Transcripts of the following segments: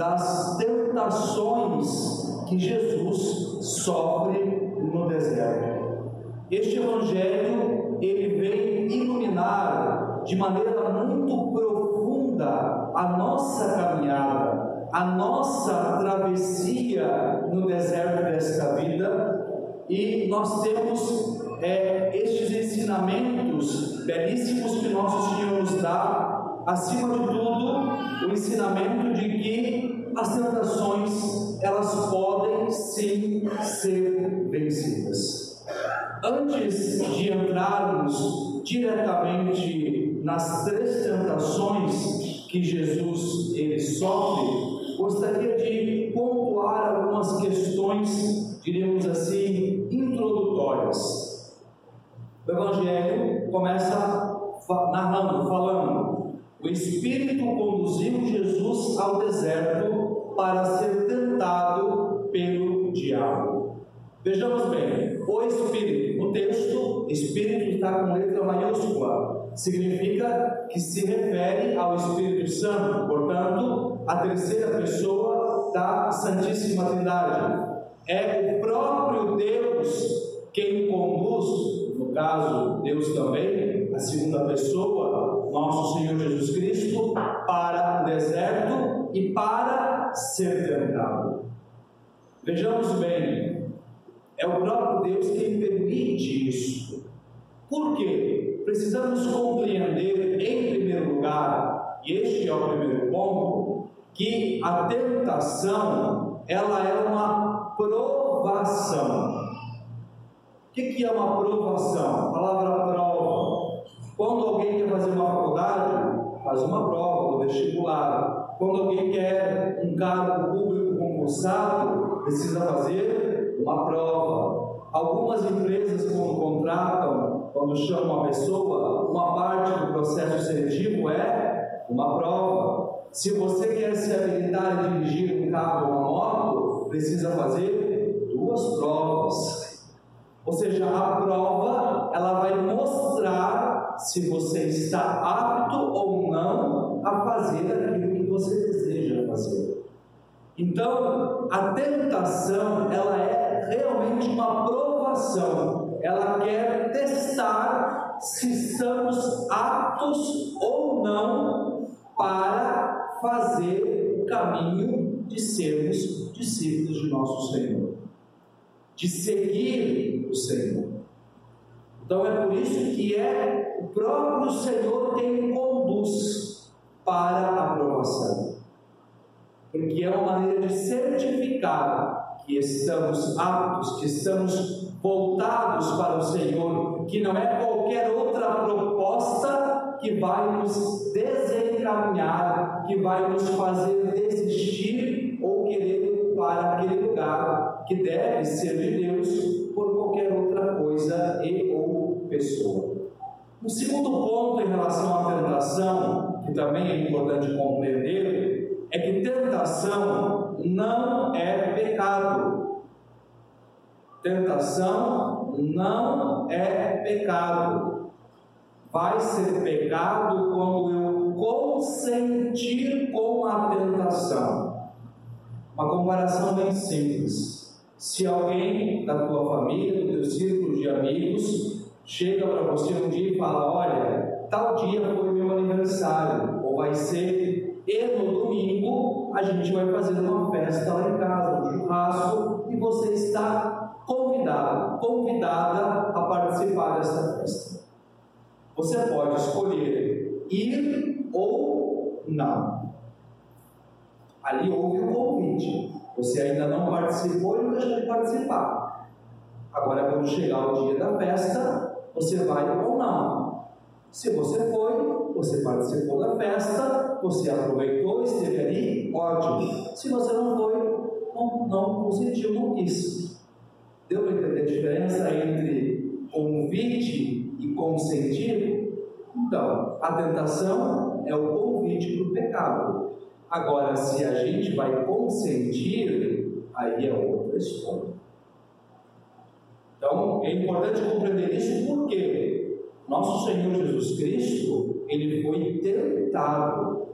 das tentações que Jesus sofre no deserto. Este Evangelho ele vem iluminar de maneira muito profunda a nossa caminhada, a nossa travessia no deserto desta vida, e nós temos é, estes ensinamentos belíssimos que nosso Senhor nos dá, acima de tudo, o ensinamento de que as tentações elas podem sim ser vencidas. Antes de entrarmos diretamente nas três tentações que Jesus ele sofre, gostaria de pontuar algumas questões, diríamos assim, introdutórias. O Evangelho começa narrando, falando: o Espírito conduziu Jesus ao deserto para ser tentado pelo diabo. Vejamos bem, o Espírito, o texto, Espírito está com letra maiúscula, significa que se refere ao Espírito Santo, portanto, a terceira pessoa da Santíssima Trindade. É o próprio Deus quem conduz no caso, Deus também, a segunda pessoa, nosso Senhor Jesus Cristo, para o deserto e para ser tentado. Vejamos bem, é o próprio Deus quem permite isso. Por quê? Precisamos compreender, em primeiro lugar, e este é o primeiro ponto, que a tentação ela é uma provação. O que, é uma aprovação? A palavra prova. Quando alguém quer fazer uma faculdade, faz uma prova, o vestibular. Quando alguém quer um cargo público concursado, precisa fazer uma prova. Algumas empresas, quando contratam, quando chamam uma pessoa, uma parte do processo seletivo é uma prova. Se você quer se habilitar a dirigir um carro ou uma moto, precisa fazer duas provas. Ou seja, a prova ela vai mostrar se você está apto ou não a fazer aquilo que você deseja fazer. Então, a tentação ela é realmente uma provação. Ela quer testar se estamos aptos ou não para fazer o caminho de sermos discípulos de nosso Senhor de seguir o Senhor. Então é por isso que é o próprio Senhor quem conduz para a aprovação. Porque é uma maneira de certificar que estamos aptos, que estamos voltados para o Senhor, que não é qualquer outra proposta que vai nos desencaminhar, que vai nos fazer desistir ou querer para aquele lugar que deve ser de Deus por qualquer outra coisa e ou pessoa. Um segundo ponto em relação à tentação, que também é importante compreender, é que tentação não é pecado. Tentação não é pecado. Vai ser pecado quando eu consentir com a tentação. Uma comparação bem simples. Se alguém da tua família, do teu círculo de amigos, chega para você um dia e fala: Olha, tal dia foi meu aniversário, ou vai ser, e no domingo a gente vai fazer uma festa lá em casa, um churrasco, e você está convidado, convidada a participar dessa festa. Você pode escolher ir ou não. Ali houve um convite. Você ainda não participou e não deixou de participar. Agora, quando chegar o dia da festa, você vai ou não. Se você foi, você participou da festa, você aproveitou, esteve ali, ótimo. Se você não foi, não, não consentiu, não quis. Deu para entender a diferença entre convite e consentir? Então, a tentação é o convite para o pecado. Agora, se a gente vai consentir, aí é outra história. Então, é importante compreender isso porque nosso Senhor Jesus Cristo, ele foi tentado,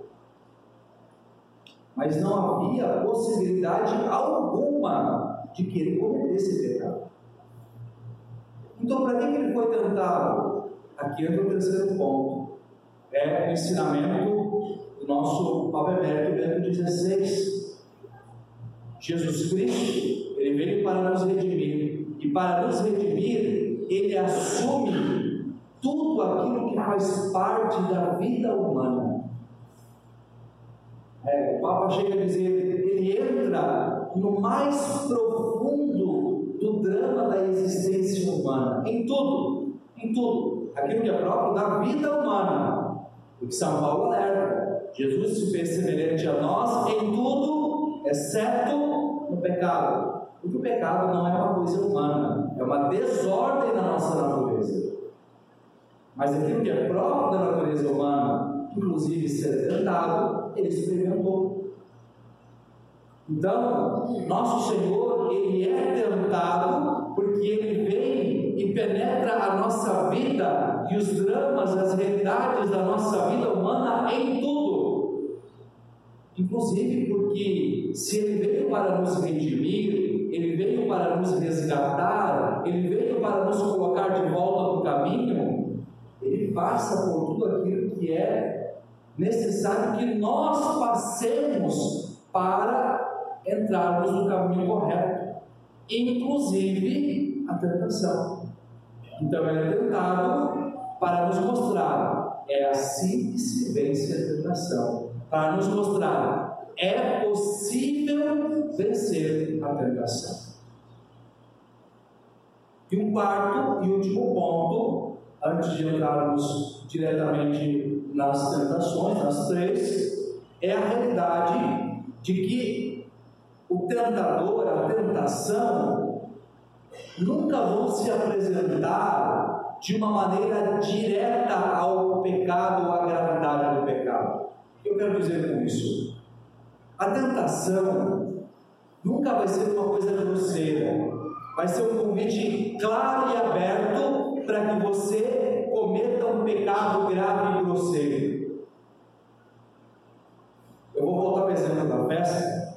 mas não havia possibilidade alguma de que ele cometesse pecado. Então, para que ele foi tentado? Aqui entra o terceiro ponto. É o ensinamento nosso Papa Emérito Bento XVI. Jesus Cristo, ele veio para nos redimir. E para nos redimir, ele assume tudo aquilo que faz parte da vida humana. É, o Papa chega a dizer, ele entra no mais profundo do drama da existência humana, em tudo, em tudo, aquilo que é próprio da vida humana. O que São Paulo alerta, Jesus se fez semelhante a nós em tudo, exceto no pecado. Porque o pecado não é uma coisa humana, é uma desordem na nossa natureza. Mas aquilo que é próprio da natureza humana, inclusive ser tentado, ele experimentou. Então, nosso Senhor, ele é tentado porque ele vem e penetra a nossa vida e os dramas, as realidades da nossa vida humana em tudo. Inclusive porque se ele veio para nos redimir, ele veio para nos resgatar, ele veio para nos colocar de volta no caminho, ele passa por tudo aquilo que é necessário que nós passemos para entrarmos no caminho correto, inclusive a tentação. Então ele é tentado para nos mostrar, é assim que se vence a tentação, para nos mostrar, é possível vencer a tentação. E um quarto e último ponto, antes de entrarmos diretamente nas tentações, nas três, é a realidade de que o tentador, a tentação, nunca vão se apresentar de uma maneira direta ao pecado ou à gravidade do pecado. Que eu quero dizer com isso? A tentação nunca vai ser uma coisa grosseira, vai ser um convite claro e aberto para que você cometa um pecado grave e grosseiro. Eu vou voltar ao exemplo da festa.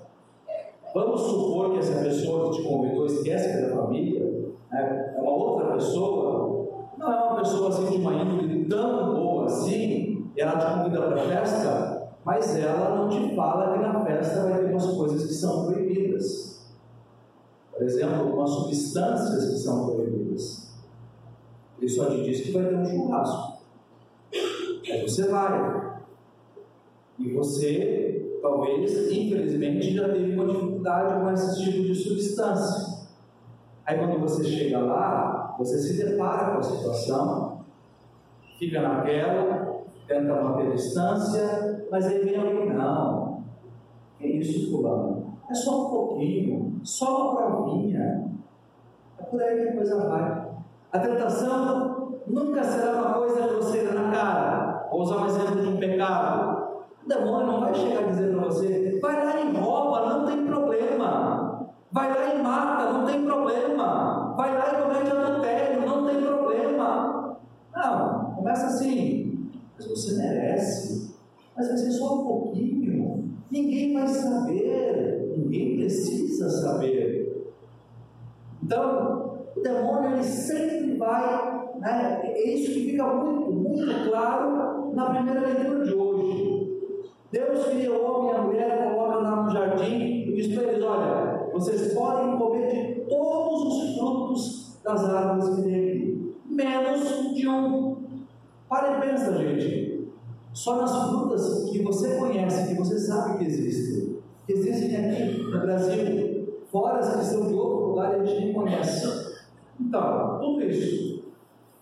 Vamos supor que essa pessoa que te convidou esquece que da família, né? é uma outra pessoa, não é uma pessoa assim de uma índole tão boa assim, ela te convida para a festa, mas ela não te fala que na festa vai ter umas coisas que são proibidas. Por exemplo, algumas substâncias que são proibidas. Ele só te diz que vai ter um churrasco. Aí você vai. E você, talvez, infelizmente, já teve uma dificuldade com esse tipo de substância. Aí quando você chega lá, você se depara com a situação, fica naquela, tenta manter distância, mas aí vem alguém, não, que isso, fulano? É só um pouquinho, só uma provinha. É por aí que a coisa vai. A tentação nunca será uma coisa grosseira na cara. Vou usar um exemplo de um pecado. O demônio não vai chegar a dizer para você, vai lá e rouba, não tem problema. Vai lá e mata, não tem problema. Vai lá e comete adultério, não tem problema. Não, começa assim. Mas você merece. Mas vai ser só um pouquinho. Ninguém vai saber. Ninguém precisa saber. Então, o demônio ele sempre vai. Né, é isso que fica muito, muito claro na primeira leitura de hoje. Deus cria o homem e a mulher, coloca lá no jardim e diz para eles: olha, vocês podem comer de todos os frutos das árvores que tem aqui, menos de um. Para e pensa, gente. Só nas frutas que você conhece, que você sabe que existem, que existem aqui no Brasil, fora as que são de outro lugar e a gente nem conhece. Então, tudo isso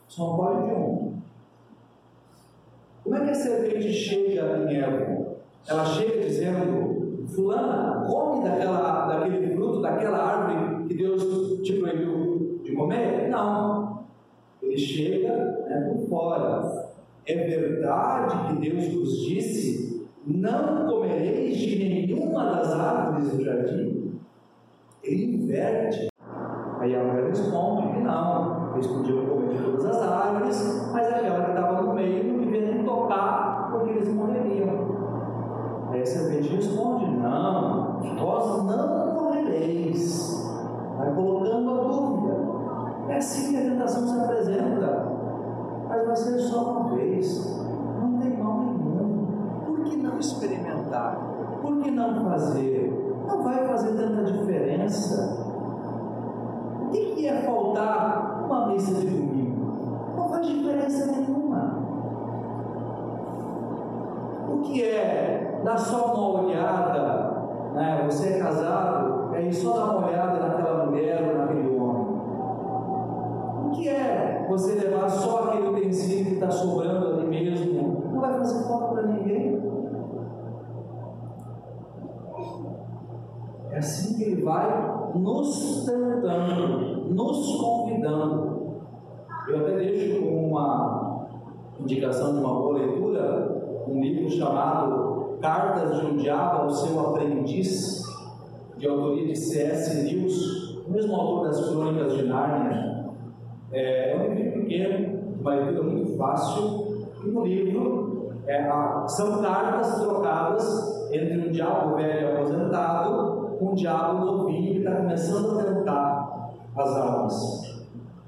só pode de um. Como é que a serpente chega em Eva? Ela chega dizendo, fulana, come daquela, daquele fruto, daquela árvore que Deus te proibiu de comer? Não. Ele chega né, por fora. É verdade que Deus nos disse: não comereis de nenhuma das árvores do jardim? Ele inverte. Aí a mulher responde que não, eles podiam comer de todas as árvores, mas aquela que estava no meio não devia nem tocar, porque eles morreriam. Aí a serpente responde: Não, vós não morrereis. Vai colocando a dúvida. É assim que a tentação se apresenta. Mas vai ser só uma vez. Não tem mal nenhum. Por que não experimentar? Por que não fazer? Não vai fazer tanta diferença. O que é faltar uma missa de domingo? Não faz diferença nenhuma. O que é dar só uma olhada? Né? Você é casado, é só dar uma olhada naquela mulher ou naquele. O que é você levar só aquele utensílio que está sobrando ali mesmo? Não vai fazer falta para ninguém. É assim que ele vai nos tentando, nos convidando. Eu até deixo uma indicação de uma boa leitura um livro chamado Cartas de um Diabo ao Seu Aprendiz, de autoria de C.S. Lewis, o mesmo autor das Crônicas de Nárnia. É, é um livro pequeno, uma leitura muito fácil, e no livro é, são cartas trocadas entre um diabo velho aposentado com um diabo novinho que está começando a tentar as almas.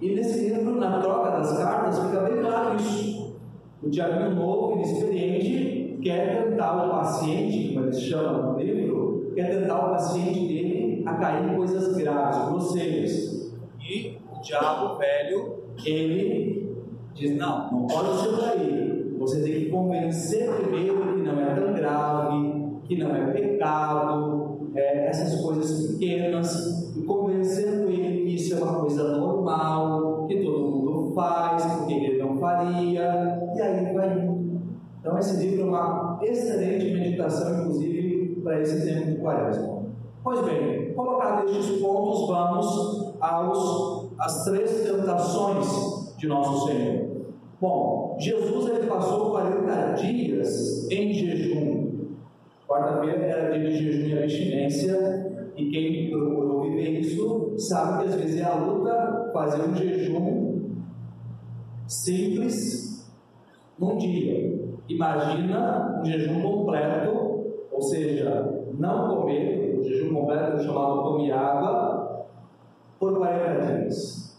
E nesse livro, na troca das cartas, fica bem claro isso. O diabinho novo, inexperiente, quer tentar o paciente, como eles chamam no livro, quer tentar o paciente dele a cair em coisas graves, grosseiras. Diabo velho, ele diz: não, não pode ser por aí. Você tem que convencer primeiro que não é tão grave, que não é pecado, é, essas coisas pequenas, e convencendo ele que isso é uma coisa normal, que todo mundo faz, porque ele não faria, e aí vai indo. Então, esse livro é uma excelente meditação, inclusive, para esse tempo de quaresma. Pois bem, colocados estes pontos, vamos aos, às três tentações de nosso Senhor. Bom, Jesus ele passou 40 dias em jejum. Quarta-feira era dia de jejum e abstinência, e quem procurou viver isso sabe que às vezes é a luta fazer um jejum simples num dia. Imagina um jejum completo, ou seja, não comer, o jejum completo é chamado comer água, por 40 dias.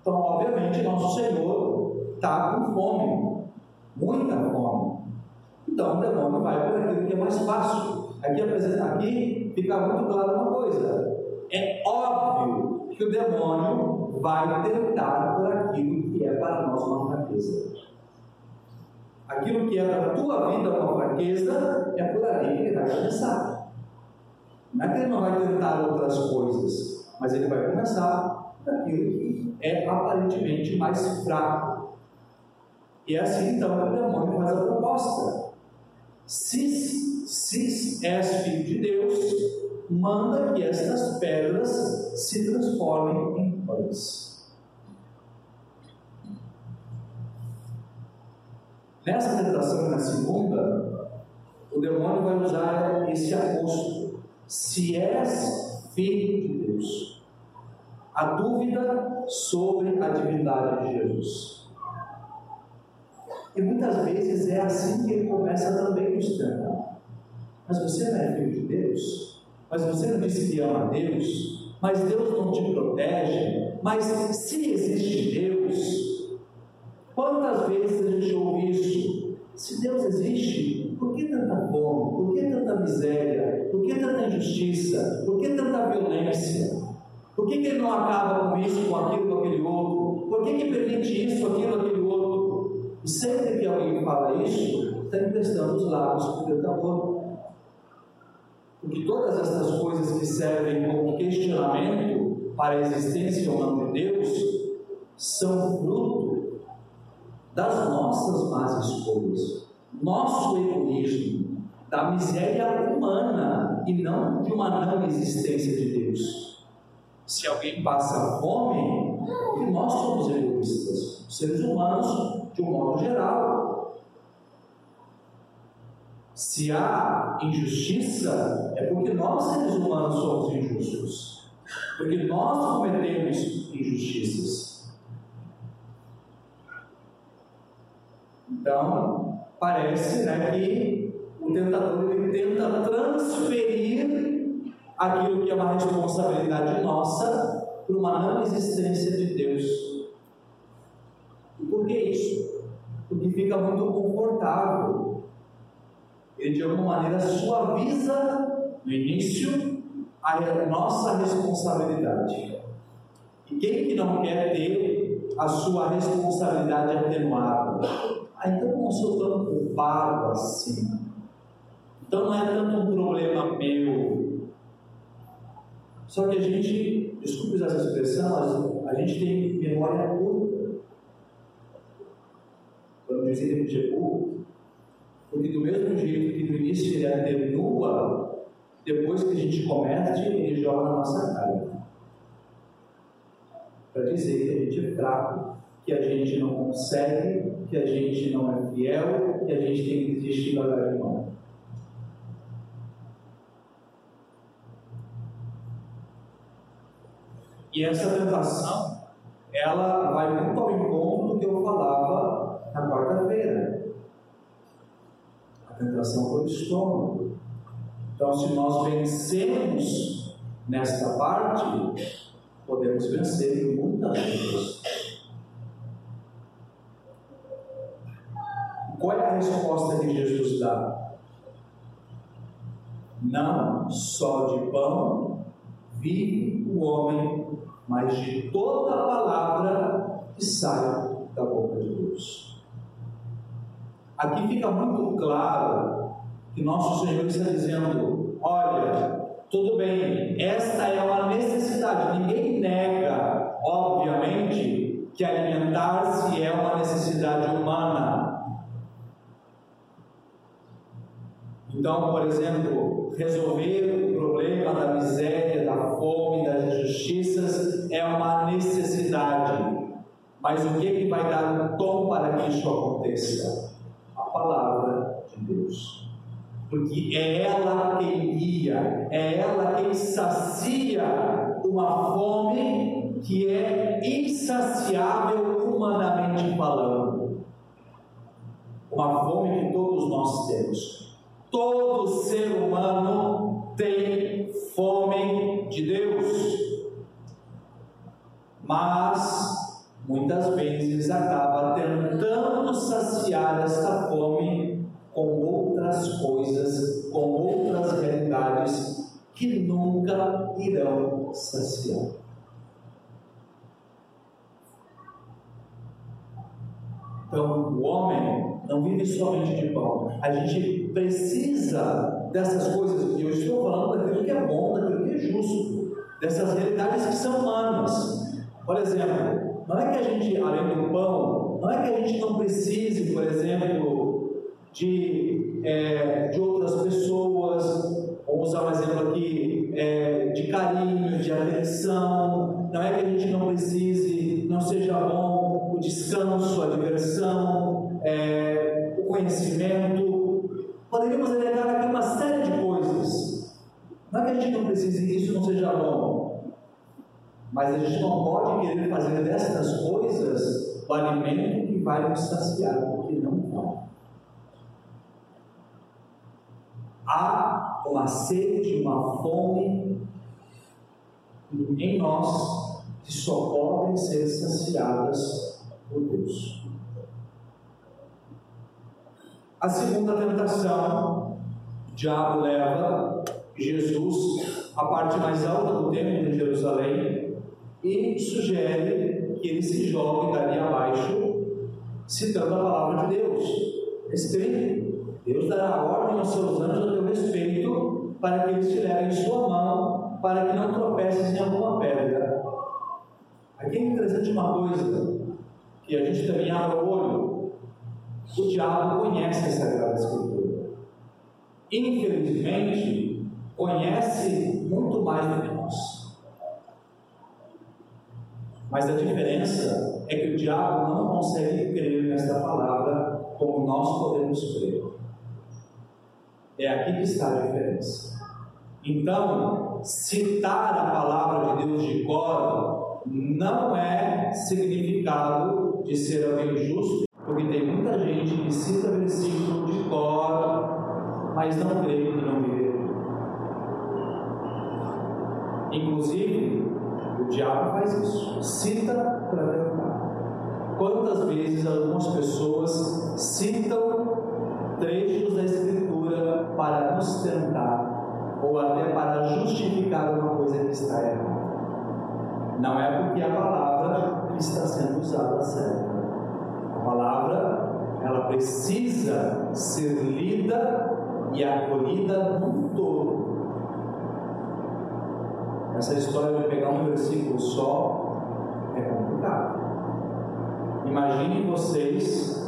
Então, obviamente, nosso Senhor está com fome, muita fome. Então, o demônio vai por aquilo que é mais fácil. Aqui, aqui fica muito claro uma coisa: é óbvio que o demônio vai tentar por aquilo que é para nós uma fraqueza. Aquilo que é para a tua vida uma fraqueza, é por ali que ele vai começar. Não é que ele não vai tentar outras coisas, mas ele vai começar daquilo que é aparentemente mais fraco. E é assim então o demônio faz a proposta. Se, se és filho de Deus, manda que estas pedras se transformem em pães. Nessa tentação na segunda, o demônio vai usar esse aposto. Se és filho de Deus, a dúvida sobre a divindade de Jesus. E muitas vezes é assim que ele começa também nos tentar. Mas você não é filho de Deus? Mas você não disse que ama a Deus? Mas Deus não te protege? Mas se existe Deus, Quantas vezes a gente ouve isso? Se Deus existe, por que tanta fome? Por que tanta miséria? Por que tanta injustiça? Por que tanta violência? Por que, que ele não acaba com isso, com aquilo, com aquele outro? Por que, que permite isso, aquilo, aquele outro? E sempre que alguém fala isso, está emprestando os lábios para o tentador. Porque todas essas coisas que servem como questionamento para a existência não de Deus são fruto das nossas más escolhas, nosso egoísmo, da miséria humana e não de uma não existência de Deus. Se alguém passa fome, porque nós somos egoístas, seres humanos de um modo geral. Se há injustiça, é porque nós, seres humanos, somos injustos. Porque nós cometemos injustiças. Então, parece né, que o tentador ele tenta transferir aquilo que é uma responsabilidade nossa para uma não existência de Deus. E por que isso? Porque fica muito confortável. Ele de alguma maneira suaviza no início a nossa responsabilidade. E quem que não quer ter a sua responsabilidade atenuada? Ah, então não sou tão culpado assim. Então não é tanto um problema meu. Só que a gente, desculpe usar essa expressão, mas a gente tem memória curta. Quando diz que é curto, porque do mesmo jeito que no início ele atenua, depois que a gente comete, ele joga na nossa cara. Para dizer que a gente é fraco, que a gente não consegue, que a gente não é fiel, que a gente tem que desistir da mão. E essa tentação, ela vai muito ao encontro do que eu falava na quarta-feira. A tentação foi o estômago. Então, se nós vencemos nesta parte, podemos vencer em muitas coisas. Qual é a resposta que Jesus dá? Não só de pão vive o homem, mas de toda a palavra que sai da boca de Deus. Aqui fica muito claro que nosso Senhor está dizendo: olha, tudo bem, esta é uma necessidade, ninguém nega, obviamente, que alimentar-se é uma necessidade humana. Então, por exemplo, resolver o problema da miséria, da fome, das injustiças é uma necessidade. Mas o que, é que vai dar um tom para que isso aconteça? A palavra de Deus. Porque é ela quem guia, é ela quem sacia uma fome que é insaciável humanamente falando. Uma fome que todos nós temos Todo ser humano tem fome de Deus, mas muitas vezes acaba tentando saciar esta fome com outras coisas, com outras realidades que nunca irão saciar. Então, o homem não vive somente de pão. A gente precisa dessas coisas, e eu estou falando daquilo que é bom, daquilo que é justo, dessas realidades que são humanas. Por exemplo, não é que a gente, além do pão, não é que a gente não precise, por exemplo, de, é, de outras pessoas, vamos usar um exemplo aqui, é, de carinho, de atenção, não é que a gente não precise, não seja bom o descanso, a diversão, é, o conhecimento. Poderíamos elevar aqui uma série de coisas. Não é que a gente não precise isso não seja bom, mas a gente não pode querer fazer dessas coisas o alimento que vai nos saciar, porque não vai. Há uma sede, uma fome em nós que só podem ser saciadas por Deus. A segunda tentação, o diabo leva Jesus à parte mais alta do templo de Jerusalém e sugere que ele se jogue dali abaixo, citando a palavra de Deus. Respeite. Deus dará ordem aos seus anjos a teu respeito para que eles te levem sua mão, para que não tropeces em alguma pedra. Aqui é interessante uma coisa, que a gente também abre o olho. O diabo conhece a Sagrada Escritura. Infelizmente, conhece muito mais do que nós. Mas a diferença é que o diabo não consegue crer nesta palavra como nós podemos crer. É aqui que está a diferença. Então, citar a palavra de Deus de cor não é significado de ser alguém justo, porque tem que cita versículo de cor, mas não crê e não vê. Inclusive, o diabo faz isso, cita para derrotar. Quantas vezes algumas pessoas citam trechos da Escritura para nos tentar ou até para justificar uma coisa que está errada. Não é porque a palavra está sendo usada certa. A palavra, ela precisa ser lida e acolhida no todo. Essa história de pegar um versículo só é complicado. Imaginem vocês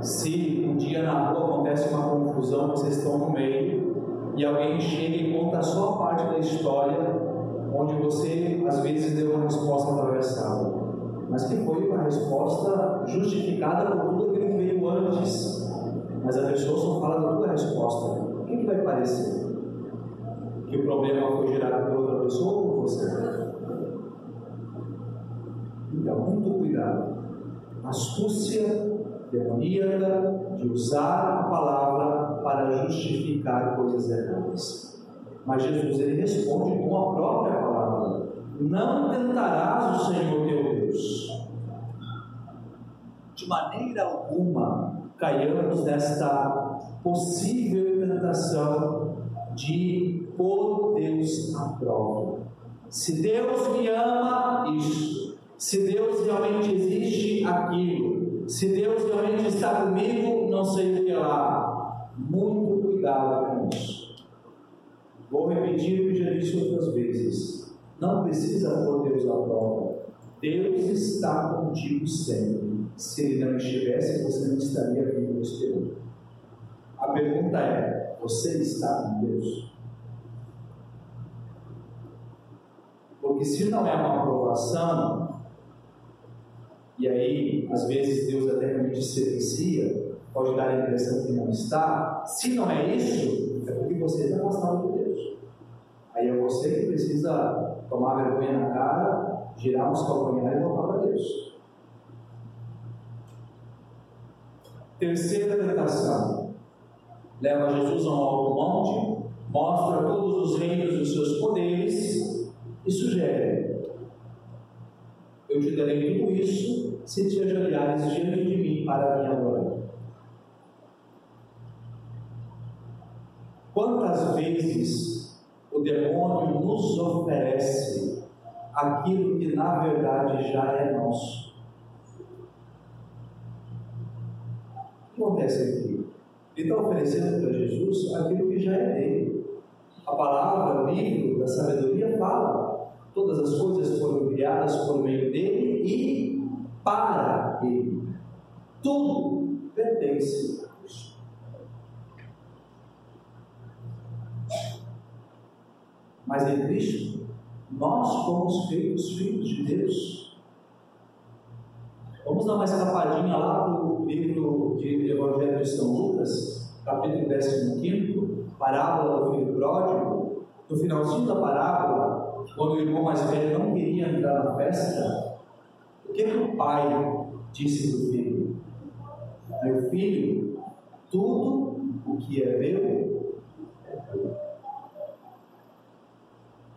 se um dia na rua acontece uma confusão, vocês estão no meio e alguém chega e conta a sua parte da história, onde você às vezes deu uma resposta atravessada, mas que foi uma resposta justificada por tudo antes. Mas a pessoa só fala da tua resposta. O que, que vai parecer? Que o problema foi gerado por outra pessoa ou por você? Então, muito cuidado. Astúcia demoníaca de usar a palavra para justificar coisas erradas. Mas Jesus ele responde com a própria palavra: Não tentarás o Senhor teu Deus. De maneira alguma caiamos nesta possível tentação de pôr Deus à prova. Se Deus me ama, isso. Se Deus realmente existe, aquilo. Se Deus realmente está comigo, não sei o que lá. Muito cuidado com isso. Vou repetir o que já disse outras vezes. Não precisa pôr Deus à prova. Deus está contigo sempre. Se Ele não estivesse, você não estaria vivo esperando. A pergunta é: você está com Deus? Porque se não é uma aprovação, e aí, às vezes, Deus até realmente silencia, pode dar a impressão que não está. Se não é isso, é porque você está afastado de Deus. Aí é você que precisa tomar vergonha na cara, girar uns calcanhares e voltar para Deus. Terceira tentação. Leva Jesus a um alto monte, mostra todos os reinos dos seus poderes e sugere: Eu te darei tudo isso se te ajoelhares diante de mim para me adorar. Quantas vezes o demônio nos oferece aquilo que na verdade já é nosso? O que acontece aqui? Ele está oferecendo para Jesus aquilo que já é dele. A palavra, o livro da sabedoria fala: todas as coisas foram criadas por meio dele e para Ele. Tudo pertence a Cristo. Mas em Cristo, nós fomos feitos filhos de Deus. Vamos dar uma escapadinha lá para o livro de Evangelho de São Lucas, capítulo 15, parábola do filho pródigo. No finalzinho da parábola, quando o irmão mais velho não queria entrar na festa, o que, que o pai disse para o filho? Meu filho, tudo o que é meu é teu.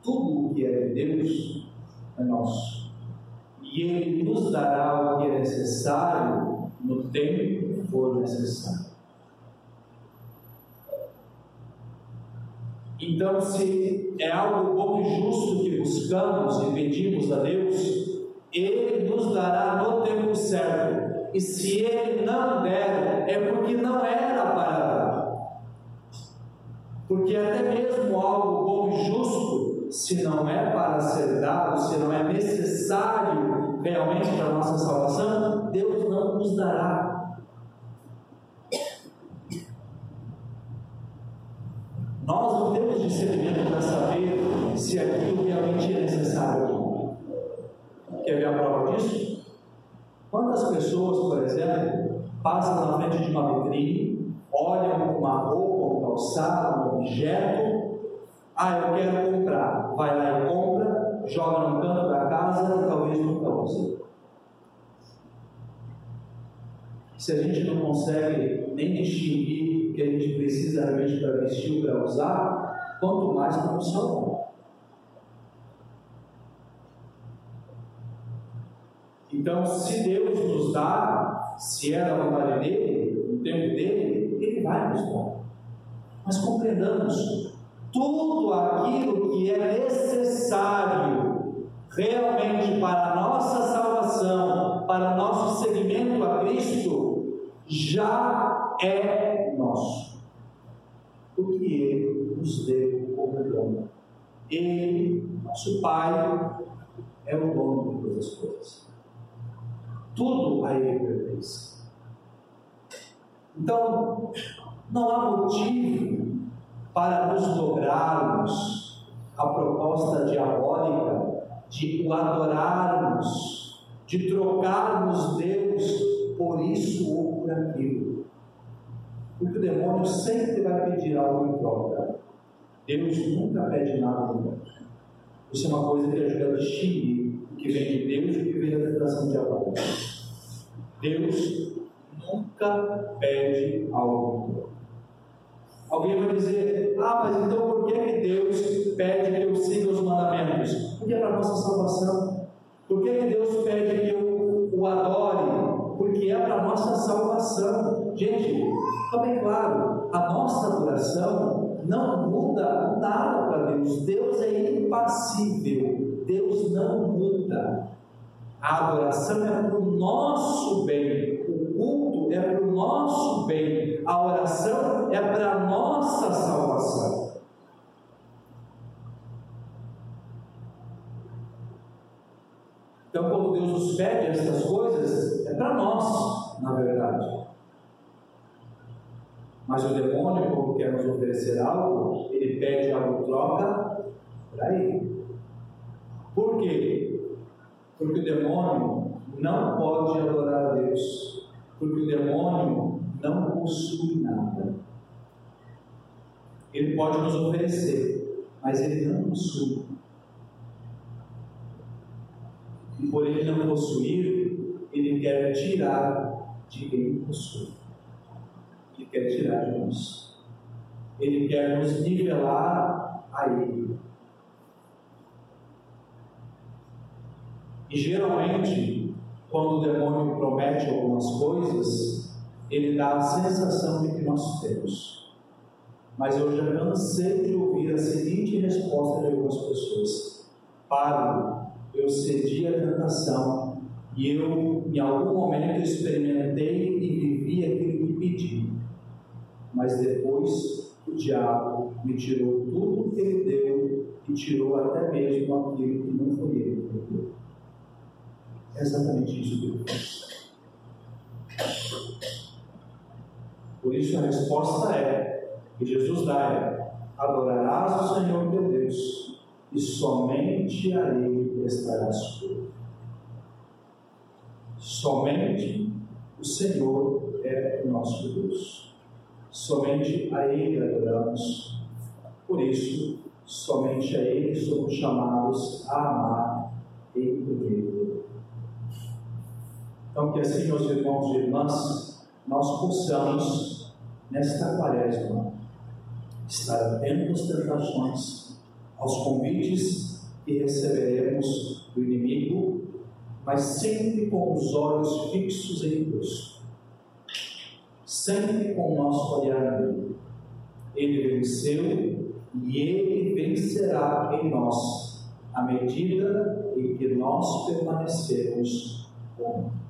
Tudo o que é de Deus é nosso. Nos dará o que é necessário no tempo que for necessário. Então, se é algo bom e justo que buscamos e pedimos a Deus, ele nos dará no tempo certo. E se Ele não der, é porque não era para dar. Porque até mesmo algo bom e justo, se não é para ser dado, se não é necessário realmente para a nossa salvação, Deus não nos dará. Nós não temos discernimento para saber se aquilo realmente é necessário. Quer ver a prova disso? Quantas pessoas, por exemplo, passam na frente de uma vitrine, olham uma roupa, um calçado, um objeto, ah, eu quero comprar, vai lá e compra, joga no canto da casa e talvez nunca use. Se a gente não consegue nem distinguir o que a gente precisa realmente para vestir ou para usar, quanto mais para o salvar. Então, se Deus nos dá, se é da vontade dele, no tempo dele, ele vai nos dar. Mas compreendamos, tudo aquilo que é necessário realmente para a nossa salvação, para o nosso seguimento a Cristo, já é nosso. Porque Ele nos deu como dom. Ele, nosso Pai, é o dono de todas as coisas. Tudo a Ele pertence. Então, não há motivo para nos dobrarmos à proposta diabólica de o adorarmos, de trocarmos Deus por isso ou por aquilo. Porque o demônio sempre vai pedir algo em troca. Deus nunca pede nada em troca. Isso é uma coisa que ajuda a distinguir que vem de Deus e que vem da tentação diabólica. Deus nunca pede algo. Alguém vai dizer, ah, mas então por que, que Deus pede que eu siga os mandamentos? Porque é para a nossa salvação. Por que, que Deus pede que eu o adore? Porque é para a nossa salvação. Gente, está bem claro, a nossa adoração não muda nada para Deus. Deus é impassível. Deus não muda. A adoração é para o nosso bem, o culto é para o nosso bem, a oração é para a nossa salvação. Então, quando Deus nos pede essas coisas, é para nós, na verdade. Mas o demônio, quando quer nos oferecer algo, ele pede algo troca para ele. Por quê? Porque o demônio não pode adorar a Deus. Porque o demônio não possui nada. Ele pode nos oferecer, mas ele não possui. E por ele não possuir, ele quer tirar de quem possui. Ele quer tirar de nós. Ele quer nos nivelar a ele. E geralmente, quando o demônio promete algumas coisas, ele dá a sensação de que nós temos. Mas eu já cansei de ouvir a seguinte resposta de algumas pessoas: Padre, eu cedi à tentação e eu, em algum momento, experimentei e vivi aquilo que pedi. Mas depois o diabo me tirou tudo que ele deu e tirou até mesmo aquilo que não foi ele que deu. É exatamente isso que ele faz. Por isso a resposta é, que Jesus dá é, adorarás o Senhor teu Deus, e somente a Ele prestarás culto. Somente o Senhor é o nosso Deus. Somente a Ele adoramos. Por isso, somente a Ele somos chamados a amar e temer. Então, que assim, meus irmãos e irmãs, nós possamos, nesta quaresma, estar atentos às tentações, aos convites que receberemos do inimigo, mas sempre com os olhos fixos em Deus, sempre com o nosso olhar nele. Ele venceu e ele vencerá em nós, à medida em que nós permanecemos com ele.